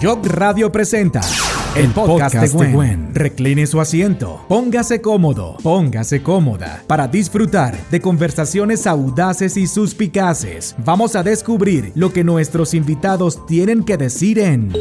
Job Radio presenta el podcast, de, Gwen. Recline su asiento, póngase cómodo, póngase cómoda para disfrutar de conversaciones audaces y suspicaces. Vamos a descubrir lo que nuestros invitados tienen que decir en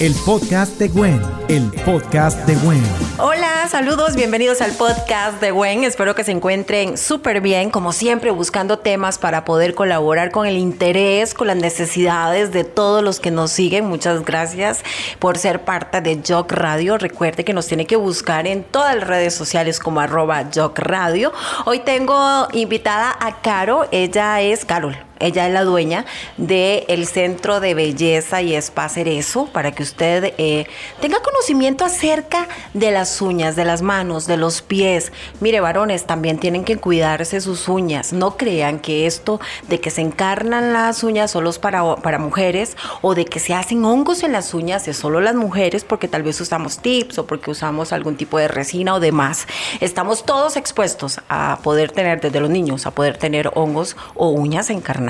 el podcast de Gwen. El podcast de Gwen. Hola, saludos, bienvenidos al podcast de Gwen. Espero que se encuentren súper bien, como siempre, buscando temas para poder colaborar con el interés, con las necesidades de todos los que nos siguen. Muchas gracias por ser parte de Jock Radio. Recuerde que nos tiene que buscar en todas las redes sociales como arroba Jock Radio. Hoy tengo invitada a Caro, ella es Carol. Ella es la dueña del Centro de Belleza y Spa Cerezo para que usted eh, tenga conocimiento acerca de las uñas, de las manos, de los pies. Mire, varones, también tienen que cuidarse sus uñas. No crean que esto de que se encarnan las uñas solo es para, para mujeres o de que se hacen hongos en las uñas es solo las mujeres porque tal vez usamos tips o porque usamos algún tipo de resina o demás. Estamos todos expuestos a poder tener, desde los niños, a poder tener hongos o uñas encarnadas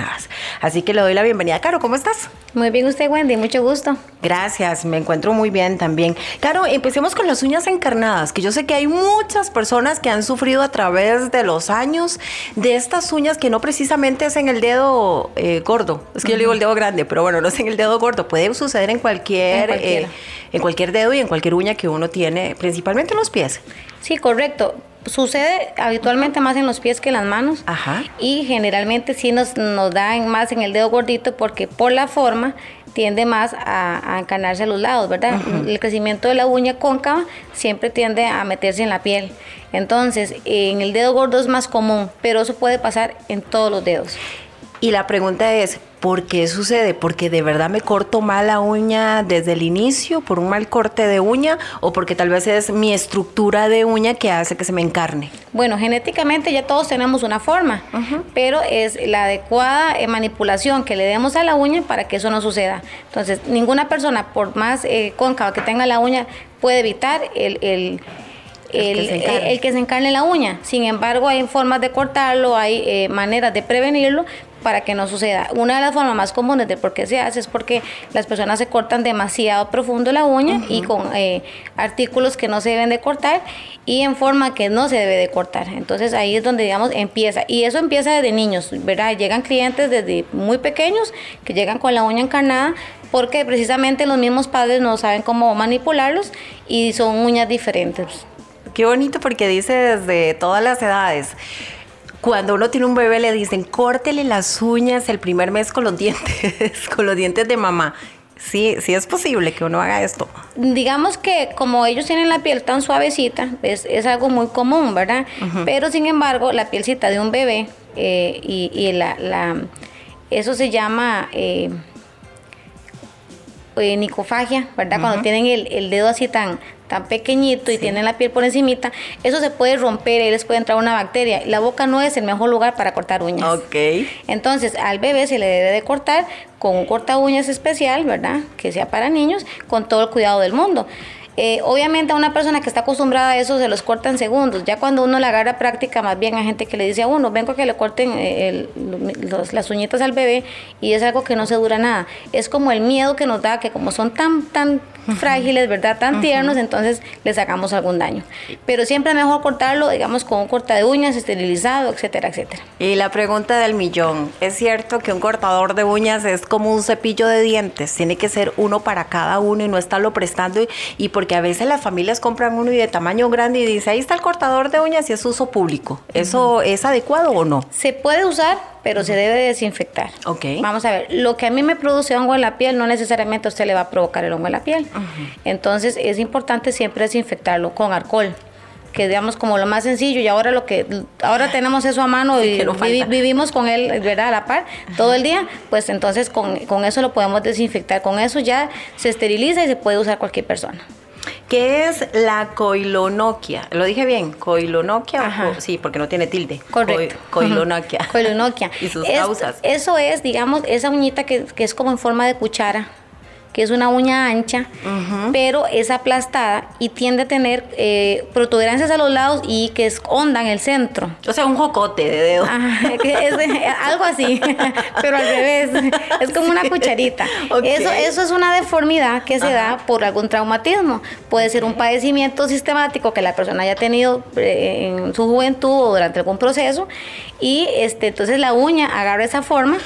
Así que le doy la bienvenida. Caro, ¿cómo estás? Muy bien usted, Wendy, mucho gusto. Gracias, me encuentro muy bien también. Caro, empecemos con las uñas encarnadas, que yo sé que hay muchas personas que han sufrido a través de los años de estas uñas que no precisamente es en el dedo eh, gordo. Es que yo le digo el dedo grande, pero bueno, no es en el dedo gordo. Puede suceder en cualquier, en, eh, en cualquier dedo y en cualquier uña que uno tiene, principalmente en los pies. Sí, correcto sucede habitualmente más en los pies que en las manos. Ajá. Y generalmente sí nos, nos dan más en el dedo gordito porque por la forma tiende más a, a encarnarse a los lados, ¿verdad? El crecimiento de la uña cóncava siempre tiende a meterse en la piel. Entonces, en el dedo gordo es más común, pero eso puede pasar en todos los dedos. Y la pregunta es, ¿por qué sucede? ¿Porque de verdad me corto mal la uña desde el inicio, por un mal corte de uña, o porque tal vez es mi estructura de uña que hace que se me encarne? Bueno, genéticamente ya todos tenemos una forma, pero es la adecuada eh, manipulación que le demos a la uña para que eso no suceda. Entonces, ninguna persona, por más eh, cóncava que tenga la uña, puede evitar el, el el, que se encarne la uña. Sin embargo, hay formas de cortarlo, hay eh, maneras de prevenirlo, para que no suceda. Una de las formas más comunes de por qué se hace es porque las personas se cortan demasiado profundo la uña y con eh, artículos que no se deben de cortar y en forma que no se debe de cortar. Entonces ahí es donde digamos empieza y eso empieza desde niños, ¿verdad? Llegan clientes desde muy pequeños que llegan con la uña encarnada porque precisamente los mismos padres no saben cómo manipularlos y son uñas diferentes. Qué bonito porque dice desde todas las edades cuando uno tiene un bebé le dicen, córtele las uñas el primer mes con los dientes, con los dientes de mamá. Sí, sí es posible que uno haga esto. Digamos que como ellos tienen la piel tan suavecita, es, algo muy común, ¿verdad? Pero sin embargo, la pielcita de un bebé eh, y, la, la, eso se llama eh, eh, nicofagia, ¿verdad? Cuando tienen el, el, dedo así tan, tan pequeñito y tienen la piel por encimita, eso se puede romper y les puede entrar una bacteria. La boca no es el mejor lugar para cortar uñas. Ok. Entonces, al bebé se le debe de cortar con un corta uñas especial, ¿verdad? Que sea para niños, con todo el cuidado del mundo. Eh, obviamente a una persona que está acostumbrada a eso se los corta en segundos. Ya cuando uno le agarra práctica, más bien hay gente que le dice a uno, vengo a que le corten eh, las uñitas al bebé y es algo que no se dura nada. Es como el miedo que nos da, que como son tan, tan frágiles, ¿verdad? Tan tiernos, entonces les sacamos algún daño. Pero siempre es mejor cortarlo, digamos, con un corta de uñas, esterilizado, etcétera, etcétera. Y la pregunta del millón, ¿es cierto que un cortador de uñas es como un cepillo de dientes? Tiene que ser uno para cada uno y no estarlo prestando y, porque a veces las familias compran uno y de tamaño grande y dice, ahí está el cortador de uñas y es uso público. ¿Eso es adecuado o no? Se puede usar, pero se debe desinfectar. Ok. Vamos a ver, lo que a mí me produce hongo en la piel no necesariamente a usted le va a provocar el hongo en la piel. Entonces es importante siempre desinfectarlo con alcohol que digamos como lo más sencillo y ahora lo que ahora tenemos eso a mano y vivimos con él ¿verdad? a la par todo el día pues entonces con, con eso lo podemos desinfectar con eso ya se esteriliza y se puede usar cualquier persona ¿Qué es la coilonoquia? ¿Lo dije bien? ¿Coilonoquia? sí, porque no tiene tilde. Correcto. coilonoquia. coilonoquia. y sus causas. Eso es, digamos, esa uñita que, que es como en forma de cuchara que es una uña ancha, pero es aplastada y tiende a tener eh, protuberancias a los lados y que es honda en el centro. O sea, un jocote de dedo. algo así, pero al revés. Es como una cucharita. Eso, eso es una deformidad que se da por algún traumatismo. Puede ser un padecimiento sistemático que la persona haya tenido eh, en su juventud o durante algún proceso y este, entonces la uña agarra esa forma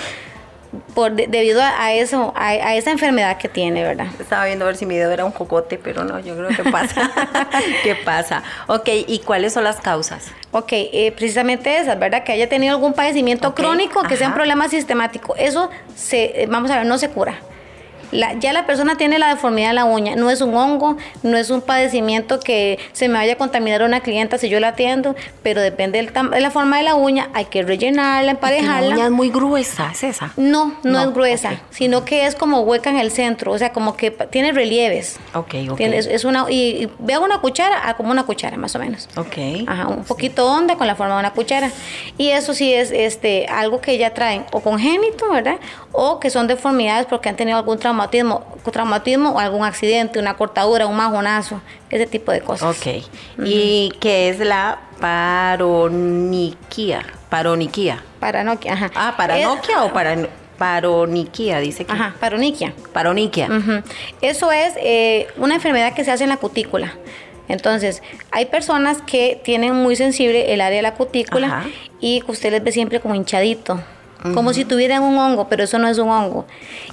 por debido a, eso, a, esa enfermedad que tiene, ¿verdad? Estaba viendo a ver si mi dedo era un cocote, pero no, yo creo que pasa. ¿Qué pasa? Ok, ¿y cuáles son las causas? Ok, eh, precisamente esas, ¿verdad? Que haya tenido algún padecimiento crónico, que sea un problema sistemático. Eso, se, vamos a ver, no se cura ya la persona tiene la deformidad de la uña, no es un hongo, no es un padecimiento que se me vaya a contaminar una clienta si yo la atiendo, pero depende de la forma de la uña, hay que rellenarla, emparejarla. ¿La uña es muy gruesa, es esa? No, no, es gruesa, sino que es como hueca en el centro, o sea, como que tiene relieves. Ok, ok. es, una, y, veo una cuchara, ah, como una cuchara más o menos. Ok. Ajá, un poquito honda con la forma de una cuchara. Y eso sí es este, algo que ya traen o congénito, ¿verdad? O que son deformidades porque han tenido algún trauma traumatismo, traumatismo o algún accidente, una cortadura, un majonazo, ese tipo de cosas. Ok. ¿Y qué es la paroniquia? Paroniquia. Paranoquia, ajá. Ah, paranoquia o para, paroniquia, dice que. Ajá, paroniquia. Paroniquia. Eso es eh, una enfermedad que se hace en la cutícula. Entonces, hay personas que tienen muy sensible el área de la cutícula y usted les ve siempre como hinchadito como si tuvieran un hongo, pero eso no es un hongo.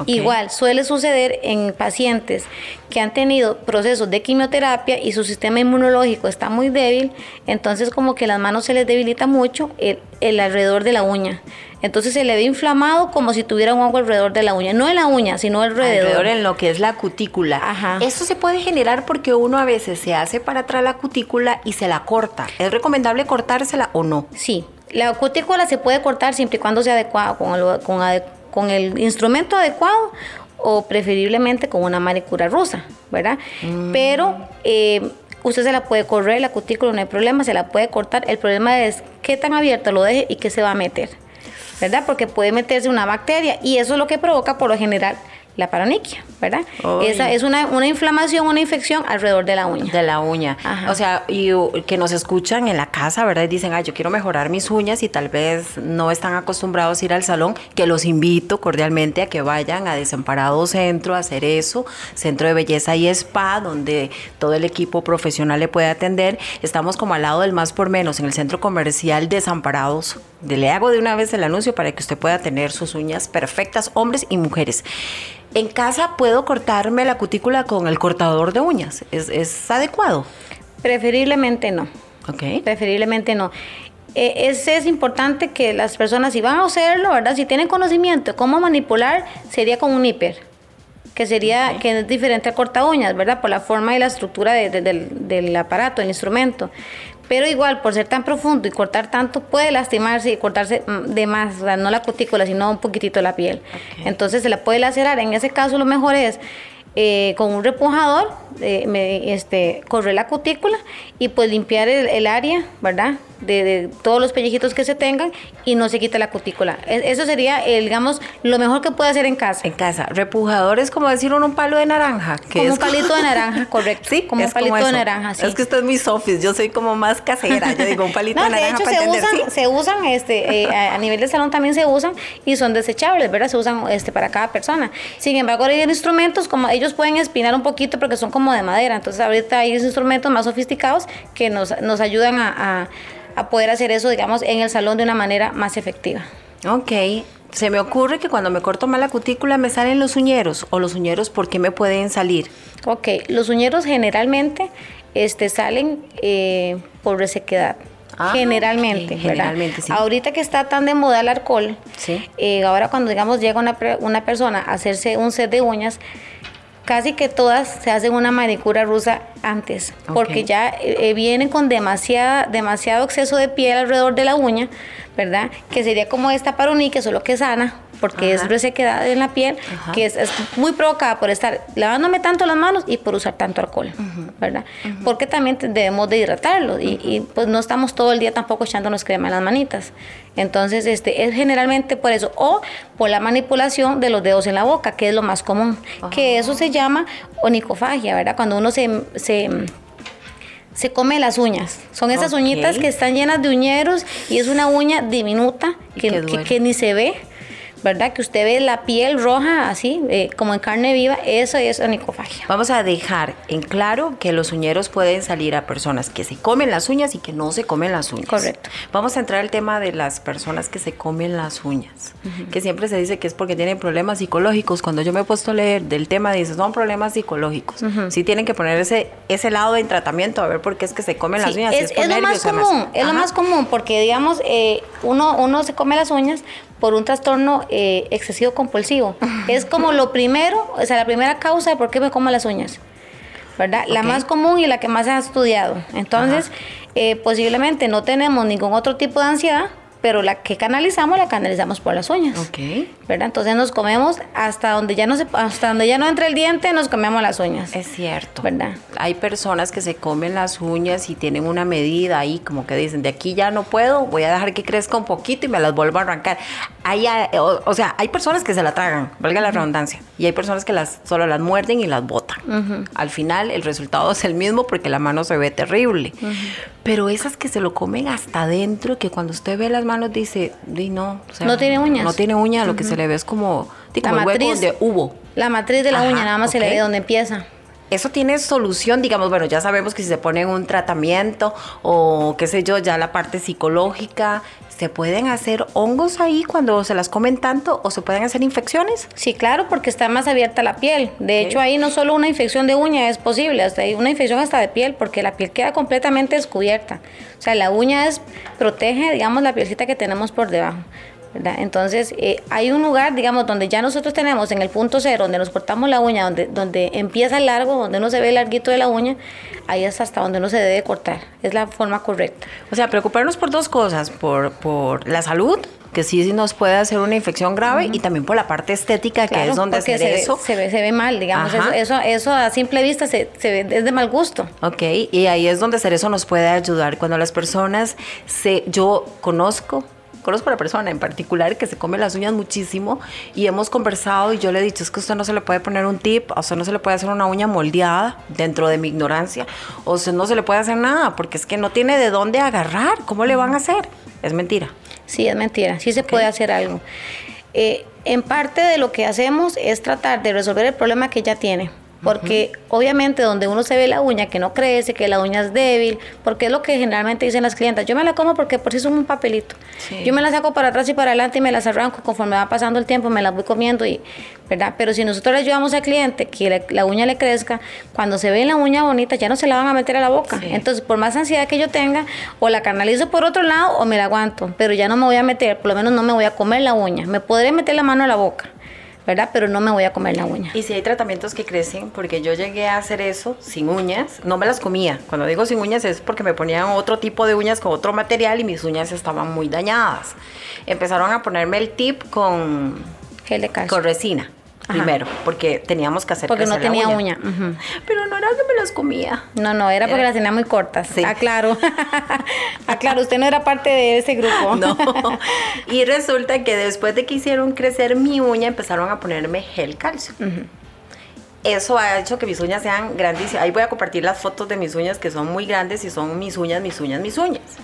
Igual, suele suceder en pacientes que han tenido procesos de quimioterapia y su sistema inmunológico está muy débil, entonces como que las manos se les debilita mucho el, alrededor de la uña. Entonces se le ve inflamado como si tuviera un hongo alrededor de la uña. No en la uña, sino alrededor. Alrededor en lo que es la cutícula. Ajá. Eso se puede generar porque uno a veces se hace para atrás la cutícula y se la corta. ¿Es recomendable cortársela o no? Sí, la cutícula se puede cortar siempre y cuando sea adecuado, con el, con, el instrumento adecuado o preferiblemente con una manicura rusa, ¿verdad? Mm. Pero eh, usted se la puede correr, la cutícula no hay problema, se la puede cortar. El problema es qué tan abierto lo deje y qué se va a meter, ¿verdad? Porque puede meterse una bacteria y eso es lo que provoca por lo general la paroniquia, ¿verdad? Esa es una, una, inflamación, una infección alrededor de la uña. De la uña. O sea, y que nos escuchan en la casa, ¿verdad? Y dicen, ay, yo quiero mejorar mis uñas y tal vez no están acostumbrados a ir al salón, que los invito cordialmente a que vayan a Desamparado Centro a hacer eso, Centro de Belleza y Spa, donde todo el equipo profesional le puede atender. Estamos como al lado del más por menos, en el Centro Comercial Desamparados. Le hago de una vez el anuncio para que usted pueda tener sus uñas perfectas, hombres y mujeres. En casa puedo cortarme la cutícula con el cortador de uñas. ¿Es, adecuado? Preferiblemente no. Ok. Preferiblemente no. E, es, es, importante que las personas, si van a hacerlo, ¿verdad? Si tienen conocimiento de cómo manipular, sería con un hiper, que sería, que es diferente al corta uñas, ¿verdad? Por la forma y la estructura del, del aparato, del instrumento pero igual por ser tan profundo y cortar tanto puede lastimarse y cortarse mm, de más, o sea, no la cutícula, sino un poquitito la piel. Entonces se la puede lacerar. En ese caso lo mejor es eh, con un repujador, eh, me, este, correr la cutícula y pues limpiar el, área, ¿verdad? De, todos los pellejitos que se tengan y no se quita la cutícula. E, eso sería, el, digamos, lo mejor que puede hacer en casa. En casa. Repujador es como decir un palo de naranja. Que como un palito de naranja, correcto. Sí, como un palito de naranja. Sí. Es que usted es mi sofis, yo soy como más casera. Yo digo un palito de naranja. De hecho, se, usan, se usan, este, eh, a nivel de salón también se usan y son desechables, ¿verdad? Se usan este, para cada persona. Sin embargo, hay instrumentos como ellos pueden espinar un poquito porque son como de madera. Entonces, ahorita hay instrumentos más sofisticados que nos, ayudan a, poder hacer eso, digamos, en el salón de una manera más efectiva. Ok. Se me ocurre que cuando me corto mal la cutícula me salen los uñeros. ¿O los uñeros por qué me pueden salir? Ok, los uñeros generalmente este, salen eh, por resequedad. Ah, generalmente, generalmente sí. Ahorita que está tan de moda el alcohol, eh, ahora cuando digamos llega una, una persona a hacerse un set de uñas, casi que todas se hacen una manicura rusa antes, porque ya eh, eh, vienen con demasiada, demasiado exceso de piel alrededor de la uña, ¿verdad? Que sería como esta paroniquia, solo que sana, porque es resequedad en la piel, que es, muy provocada por estar lavándome tanto las manos y por usar tanto alcohol, ¿verdad? Porque también debemos de hidratarlo y, y, pues no estamos todo el día tampoco echándonos crema en las manitas. Entonces, este, es generalmente por eso, o por la manipulación de los dedos en la boca, que es lo más común, que eso se llama onicofagia, ¿verdad? Cuando uno se, se se come las uñas. Son esas uñitas que están llenas de uñeros y es una uña diminuta que, que, ni se ve. ¿Verdad? Que usted ve la piel roja así, eh, como en carne viva, eso es onicofagia. Vamos a dejar en claro que los uñeros pueden salir a personas que se comen las uñas y que no se comen las uñas. Correcto. Vamos a entrar al tema de las personas que se comen las uñas, que siempre se dice que es porque tienen problemas psicológicos. Cuando yo me he puesto a leer del tema, dice, son problemas psicológicos. Sí tienen que poner ese, ese lado en tratamiento a ver por qué es que se comen las uñas. Es, lo más común, es lo más común, porque digamos, eh, uno, uno se come las uñas por un trastorno eh, excesivo compulsivo. Es como lo primero, o sea, la primera causa de por qué me como las uñas. ¿verdad? La más común y la que más se ha estudiado. Entonces, eh, posiblemente no tenemos ningún otro tipo de ansiedad, pero la que canalizamos la canalizamos por las uñas. Ok. ¿Verdad? Entonces nos comemos hasta donde ya no se, hasta donde ya no entra el diente, nos comemos las uñas. Es cierto. ¿Verdad? Hay personas que se comen las uñas y tienen una medida ahí, como que dicen, de aquí ya no puedo, voy a dejar que crezca un poquito y me las vuelvo a arrancar. Hay, eh, o, sea, hay personas que se la tragan, valga la redundancia, y hay personas que las solo las muerden y las botan. Al final el resultado es el mismo porque la mano se ve terrible. Pero esas que se lo comen hasta adentro, que cuando usted ve las manos dice, di no. no tiene uñas. No tiene uña, lo que se le ve es como, la matriz, de uvo. La matriz de la uña, nada más se le ve donde empieza. Eso tiene solución, digamos, bueno, ya sabemos que si se pone un tratamiento o qué sé yo, ya la parte psicológica, ¿Se pueden hacer hongos ahí cuando se las comen tanto o se pueden hacer infecciones? Sí, claro, porque está más abierta la piel. De hecho, ahí no solo una infección de uña es posible, hasta hay una infección hasta de piel, porque la piel queda completamente descubierta. O sea, la uña es protege, digamos, la pielcita que tenemos por debajo. Entonces, eh, hay un lugar, digamos, donde ya nosotros tenemos en el punto cero, donde nos cortamos la uña, donde, donde empieza el largo, donde no se ve el larguito de la uña, ahí es hasta donde no se debe cortar. Es la forma correcta. O sea, preocuparnos por dos cosas, por, por la salud, que sí, nos puede hacer una infección grave, y también por la parte estética, que es donde se, ve, eso. Se ve, se ve mal, digamos, eso, eso, eso, a simple vista se, se ve, es de mal gusto. Ok, y ahí es donde hacer eso nos puede ayudar. Cuando las personas, se, yo conozco conozco a la persona en particular que se come las uñas muchísimo y hemos conversado y yo le he dicho, es que usted no se le puede poner un tip, o sea, no se le puede hacer una uña moldeada dentro de mi ignorancia, o sea, no se le puede hacer nada, porque es que no tiene de dónde agarrar, ¿cómo le van a hacer? Es mentira. Sí, es mentira, sí se puede hacer algo. Eh, en parte de lo que hacemos es tratar de resolver el problema que ella tiene porque obviamente donde uno se ve la uña que no crece, que la uña es débil, porque es lo que generalmente dicen las clientas, yo me la como porque por si son un papelito. Yo me la saco para atrás y para adelante y me las arranco conforme va pasando el tiempo, me las voy comiendo y, ¿verdad? Pero si nosotros le ayudamos al cliente que la, uña le crezca, cuando se ve la uña bonita ya no se la van a meter a la boca. Entonces, por más ansiedad que yo tenga, o la canalizo por otro lado o me la aguanto, pero ya no me voy a meter, por lo menos no me voy a comer la uña. Me podré meter la mano a la boca ¿verdad? Pero no me voy a comer la uña. Y si hay tratamientos que crecen, porque yo llegué a hacer eso sin uñas, no me las comía. Cuando digo sin uñas es porque me ponían otro tipo de uñas con otro material y mis uñas estaban muy dañadas. Empezaron a ponerme el tip con gel de calcio. Con resina primero, porque teníamos que hacer Porque no tenía uña. Pero no era que me las comía. No, no, era porque las tenía muy cortas. Sí. Aclaro. Aclaro, usted no era parte de ese grupo. no. Y resulta que después de que hicieron crecer mi uña, empezaron a ponerme gel calcio. Eso ha hecho que mis uñas sean grandísimas. Ahí voy a compartir las fotos de mis uñas que son muy grandes y son mis uñas, mis uñas, mis uñas.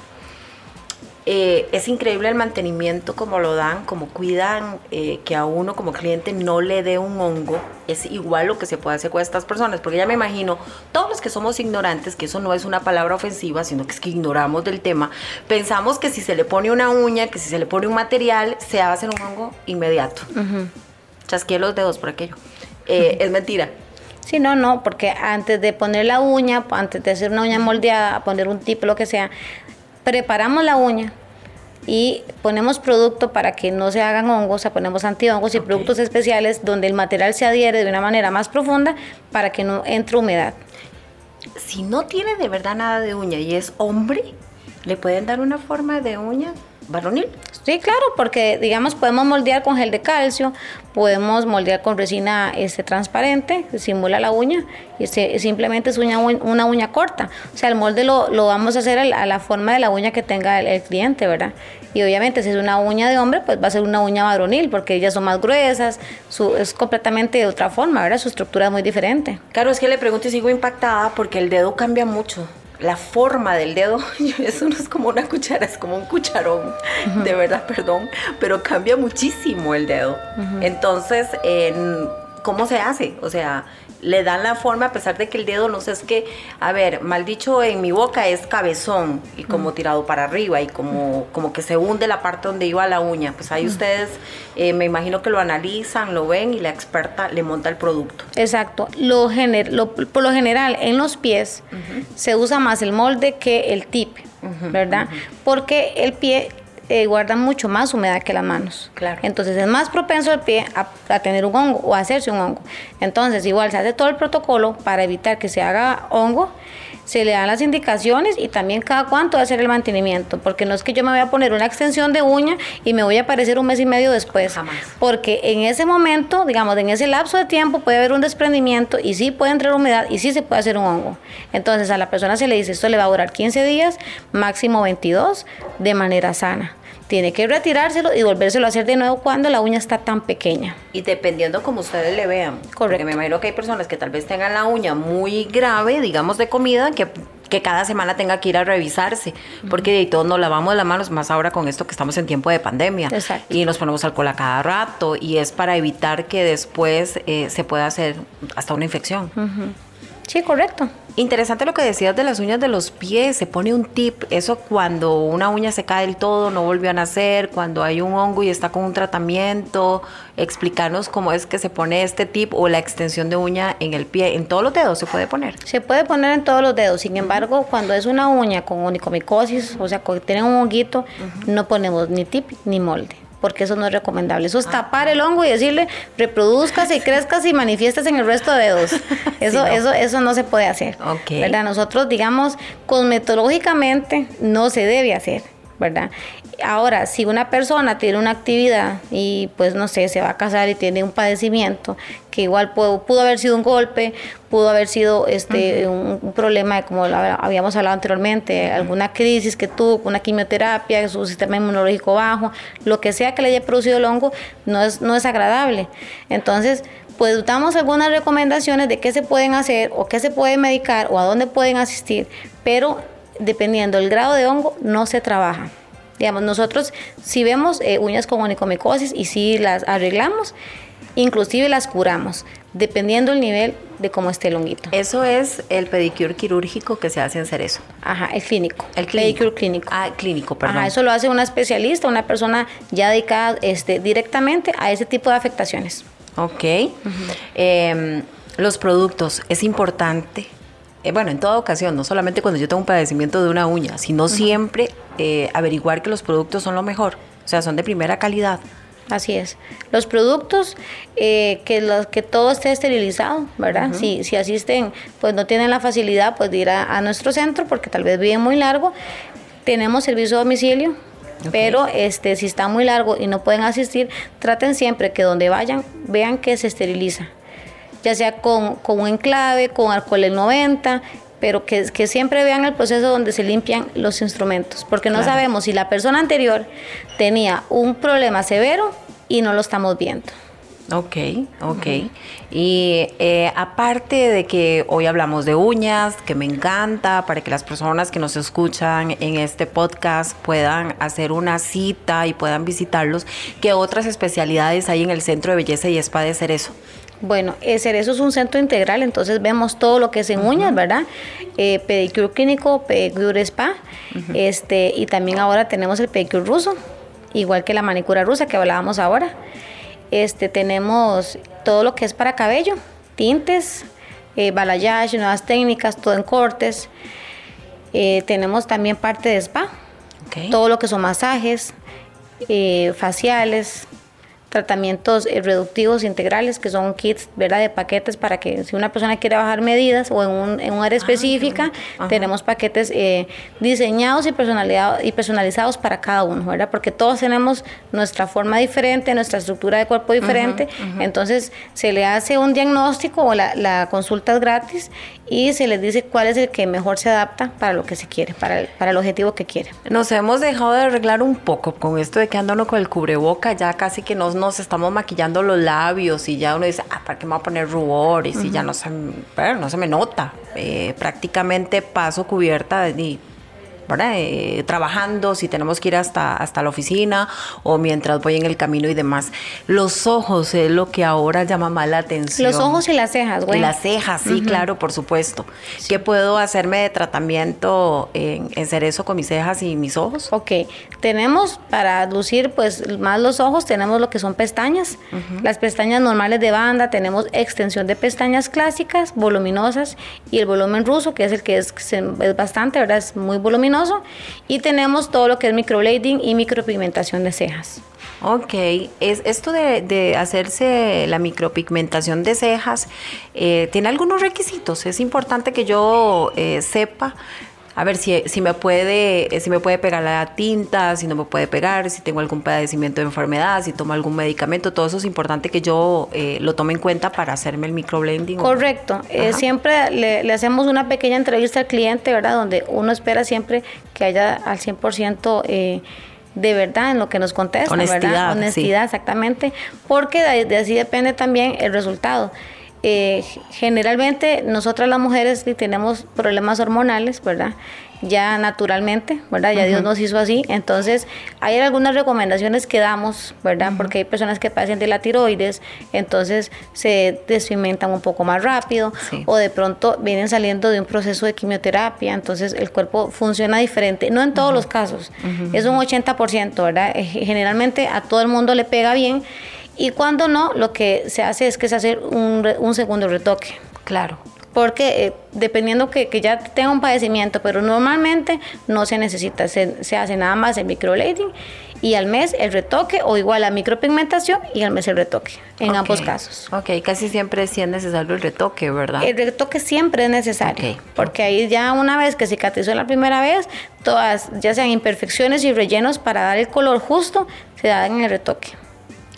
Eh, es increíble el mantenimiento como lo dan, como cuidan eh, que a uno como cliente no le dé un hongo. Es igual lo que se puede hacer con estas personas, porque ya me imagino, todos los que somos ignorantes, que eso no es una palabra ofensiva, sino que es que ignoramos del tema, pensamos que si se le pone una uña, que si se le pone un material, se va a hacer un hongo inmediato. Uh Chasqué los dedos por aquello. Eh, es mentira. Sí, no, no, porque antes de poner la uña, antes de hacer una uña moldeada, poner un tipo, lo que sea, preparamos la uña y ponemos producto para que no se hagan hongos, o sea, ponemos antihongos y productos especiales donde el material se adhiere de una manera más profunda para que no entre humedad. Si no tiene de verdad nada de uña y es hombre, ¿le pueden dar una forma de uña? Varonil. Sí, claro, porque digamos podemos moldear con gel de calcio, podemos moldear con resina este, transparente, que simula la uña, y simplemente es una, una, uña corta. O sea, el molde lo, lo vamos a hacer a la, forma de la uña que tenga el, cliente, ¿verdad? Y obviamente si es una uña de hombre, pues va a ser una uña varonil, porque ellas son más gruesas, su, es completamente de otra forma, ¿verdad? Su estructura es muy diferente. Claro, es que le pregunto y sigo impactada porque el dedo cambia mucho la forma del dedo, eso no es como una cuchara, es como un cucharón, de verdad, perdón, pero cambia muchísimo el dedo. Entonces, ¿cómo se hace? O sea, le dan la forma a pesar de que el dedo, no sé, es que, a ver, mal dicho, en mi boca es cabezón y como tirado para arriba y como, como que se hunde la parte donde iba la uña. Pues ahí ustedes, eh, me imagino que lo analizan, lo ven y la experta le monta el producto. Exacto. Lo, por lo general, en los pies se usa más el molde que el tip, ¿verdad? Porque el pie eh, guardan mucho más humedad que las manos. Claro. Entonces es más propenso el pie a, tener un hongo o a hacerse un hongo. Entonces igual se hace todo el protocolo para evitar que se haga hongo se le dan las indicaciones y también cada cuánto hacer el mantenimiento, porque no es que yo me voy a poner una extensión de uña y me voy a aparecer un mes y medio después, Jamás. porque en ese momento, digamos, en ese lapso de tiempo puede haber un desprendimiento y sí puede entrar humedad y sí se puede hacer un hongo. Entonces a la persona se le dice, esto le va a durar 15 días, máximo 22, de manera sana tiene que retirárselo y volvérselo a hacer de nuevo cuando la uña está tan pequeña. Y dependiendo como ustedes le vean. Correcto. Porque me imagino que hay personas que tal vez tengan la uña muy grave, digamos de comida, que, que cada semana tenga que ir a revisarse. Porque de todos nos lavamos las manos, más ahora con esto que estamos en tiempo de pandemia. Exacto. Y nos ponemos alcohol a cada rato. Y es para evitar que después eh, se pueda hacer hasta una infección. Sí, correcto. Interesante lo que decías de las uñas de los pies. Se pone un tip. Eso cuando una uña se cae del todo, no volvió a nacer, cuando hay un hongo y está con un tratamiento. Explicarnos cómo es que se pone este tip o la extensión de uña en el pie. ¿En todos los dedos se puede poner? Se puede poner en todos los dedos. Sin embargo, cuando es una uña con onicomicosis, o sea, que tiene un honguito, no ponemos ni tip ni molde porque eso no es recomendable. Eso es ah, tapar el hongo y decirle reproduzcase y crezcas y manifiestas en el resto de dedos. Eso, eso, eso no se puede hacer. ¿verdad? Nosotros, digamos, cosmetológicamente no se debe hacer. ¿Verdad? Ahora, si una persona tiene una actividad y pues no sé, se va a casar y tiene un padecimiento, que igual pudo, pudo haber sido un golpe, pudo haber sido este un, problema, como habíamos hablado anteriormente, alguna crisis que tuvo, una quimioterapia, su sistema inmunológico bajo, lo que sea que le haya producido el hongo, no es, no es agradable. Entonces, pues damos algunas recomendaciones de qué se pueden hacer o qué se puede medicar o a dónde pueden asistir, pero dependiendo del grado de hongo, no se trabaja. Digamos, nosotros si vemos eh, uñas con onicomicosis y si las arreglamos, inclusive las curamos, dependiendo el nivel de cómo esté el honguito. Eso es el pedicure quirúrgico que se hace en Cerezo. Ajá, el clínico. El clínico. Pedicure clínico. Ah, clínico, perdón. Ajá, eso lo hace una especialista, una persona ya dedicada este, directamente a ese tipo de afectaciones. Ok. Em, los productos, es importante eh, bueno, en toda ocasión, no solamente cuando yo tengo un padecimiento de una uña, sino siempre eh, averiguar que los productos son lo mejor, o sea, son de primera calidad. Así es. Los productos, eh, que, los, que todo esté esterilizado, ¿verdad? si, si asisten, pues no tienen la facilidad pues, de ir a, nuestro centro porque tal vez viven muy largo. Tenemos servicio a domicilio, pero este, si está muy largo y no pueden asistir, traten siempre que donde vayan vean que se esteriliza ya sea con, un enclave, con alcohol el 90, pero que, que, siempre vean el proceso donde se limpian los instrumentos, porque no sabemos si la persona anterior tenía un problema severo y no lo estamos viendo. Ok, ok. Y eh, aparte de que hoy hablamos de uñas, que me encanta, para que las personas que nos escuchan en este podcast puedan hacer una cita y puedan visitarlos, ¿qué otras especialidades hay en el Centro de Belleza y Spa de Cerezo? Bueno, Cerezo es un centro integral, entonces vemos todo lo que es en uñas, ¿verdad? Eh, pedicure clínico, pedicure spa, este, y también ahora tenemos el pedicure ruso, igual que la manicura rusa que hablábamos ahora. Este, tenemos todo lo que es para cabello, tintes, eh, balayage, nuevas técnicas, todo en cortes. Eh, tenemos también parte de spa, todo lo que son masajes, eh, faciales, tratamientos eh, reductivos integrales, que son kits, ¿verdad? De paquetes para que si una persona quiere bajar medidas o en un, en un área ah, específica, tenemos paquetes eh, diseñados y, y personalizados para cada uno, ¿verdad? Porque todos tenemos nuestra forma diferente, nuestra estructura de cuerpo diferente, entonces se le hace un diagnóstico o la, la consulta es gratis y se les dice cuál es el que mejor se adapta para lo que se quiere, para el, para el objetivo que quiere. Nos hemos dejado de arreglar un poco con esto de que andando con el cubreboca, ya casi que nos, nos estamos maquillando los labios y ya uno dice, ah, ¿para qué me voy a poner rubores? Y ya no se, no se me nota. Eh, prácticamente paso cubierta y eh, trabajando, si tenemos que ir hasta, hasta la oficina o mientras voy en el camino y demás. Los ojos es lo que ahora llama más la atención. Los ojos y las cejas, güey. las cejas, sí, claro, por supuesto. ¿Qué puedo hacerme de tratamiento en, en cerezo con mis cejas y mis ojos? Ok, tenemos para lucir pues más los ojos, tenemos lo que son pestañas. Las pestañas normales de banda, tenemos extensión de pestañas clásicas, voluminosas y el volumen ruso, que es el que es, es bastante, ¿verdad? Es muy voluminoso y tenemos todo lo que es microblading y micropigmentación de cejas. Ok, es esto de, hacerse la micropigmentación de cejas, eh, ¿tiene algunos requisitos? Es importante que yo eh, sepa a ver si, si, me puede, si me puede pegar la tinta, si no me puede pegar, si tengo algún padecimiento de enfermedad, si tomo algún medicamento, todo eso es importante que yo eh, lo tome en cuenta para hacerme el microblending. Correcto, eh, siempre le, hacemos una pequeña entrevista al cliente, ¿verdad? Donde uno espera siempre que haya al 100% eh, de verdad en lo que nos contesta, Honestidad, ¿verdad? Honestidad, exactamente, porque de así depende también el resultado. Eh, generalmente nosotras las mujeres tenemos problemas hormonales, ¿verdad? Ya naturalmente, ¿verdad? Ya Dios nos hizo así. Entonces, hay algunas recomendaciones que damos, ¿verdad? Porque hay personas que padecen de la tiroides, entonces se desfimentan un poco más rápido o de pronto vienen saliendo de un proceso de quimioterapia, entonces el cuerpo funciona diferente. No en todos los casos, es un 80%, ¿verdad? Eh, generalmente a todo el mundo le pega bien y cuando no, lo que se hace es que se hace un, un segundo retoque. Claro. Porque eh, dependiendo que, que, ya tenga un padecimiento, pero normalmente no se necesita, se, se hace nada más el microblading y al mes el retoque o igual la micropigmentación y al mes el retoque, en ambos casos. Ok, casi siempre sí es necesario el retoque, ¿verdad? El retoque siempre es necesario, porque ahí ya una vez que cicatrizó la primera vez, todas, ya sean imperfecciones y rellenos para dar el color justo, se dan en el retoque.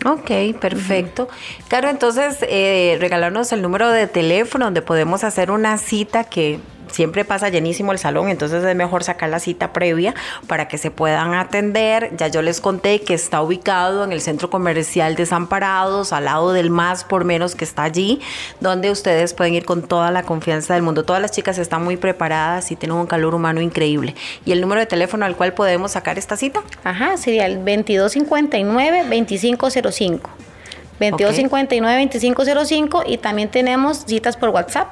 Ok, perfecto. Claro, entonces eh, regalarnos el número de teléfono donde podemos hacer una cita que siempre pasa llenísimo el salón, entonces es mejor sacar la cita previa para que se puedan atender. Ya yo les conté que está ubicado en el Centro Comercial Desamparados, al lado del más por menos que está allí, donde ustedes pueden ir con toda la confianza del mundo. Todas las chicas están muy preparadas y tienen un calor humano increíble. ¿Y el número de teléfono al cual podemos sacar esta cita? Ajá, sería el 2259-2505. 2259-2505 y también tenemos citas por WhatsApp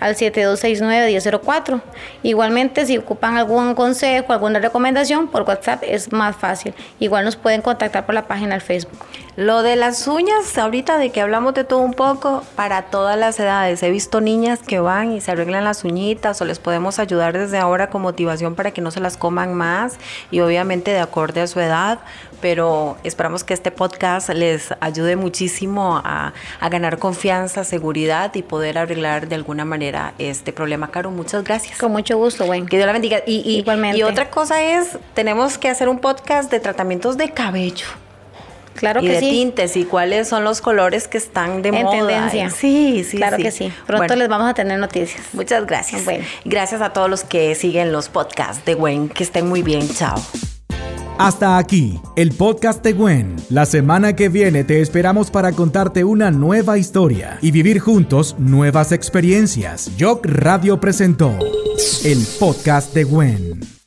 al 7269-1004. Igualmente, si ocupan algún consejo, alguna recomendación, por WhatsApp es más fácil. Igual nos pueden contactar por la página del Facebook. Lo de las uñas, ahorita de que hablamos de todo un poco, para todas las edades. He visto niñas que van y se arreglan las uñitas o les podemos ayudar desde ahora con motivación para que no se las coman más y obviamente de acorde a su edad. Pero esperamos que este podcast les ayude muchísimo a, a ganar confianza, seguridad y poder arreglar de alguna manera este problema, Caro. Muchas gracias. Con mucho gusto, bueno. Que Dios la bendiga. Y, Igualmente. y otra cosa es, tenemos que hacer un podcast de tratamientos de cabello. Claro y que de sí. tintes y cuáles son los colores que están de en moda. tendencia. Sí, sí, Claro que sí. Pronto les vamos a tener noticias. Muchas gracias. Bueno. Gracias a todos los que siguen los podcasts de Gwen. Que estén muy bien. Chao. Hasta aquí, el podcast de Gwen. La semana que viene te esperamos para contarte una nueva historia y vivir juntos nuevas experiencias. Jock Radio presentó el podcast de Gwen.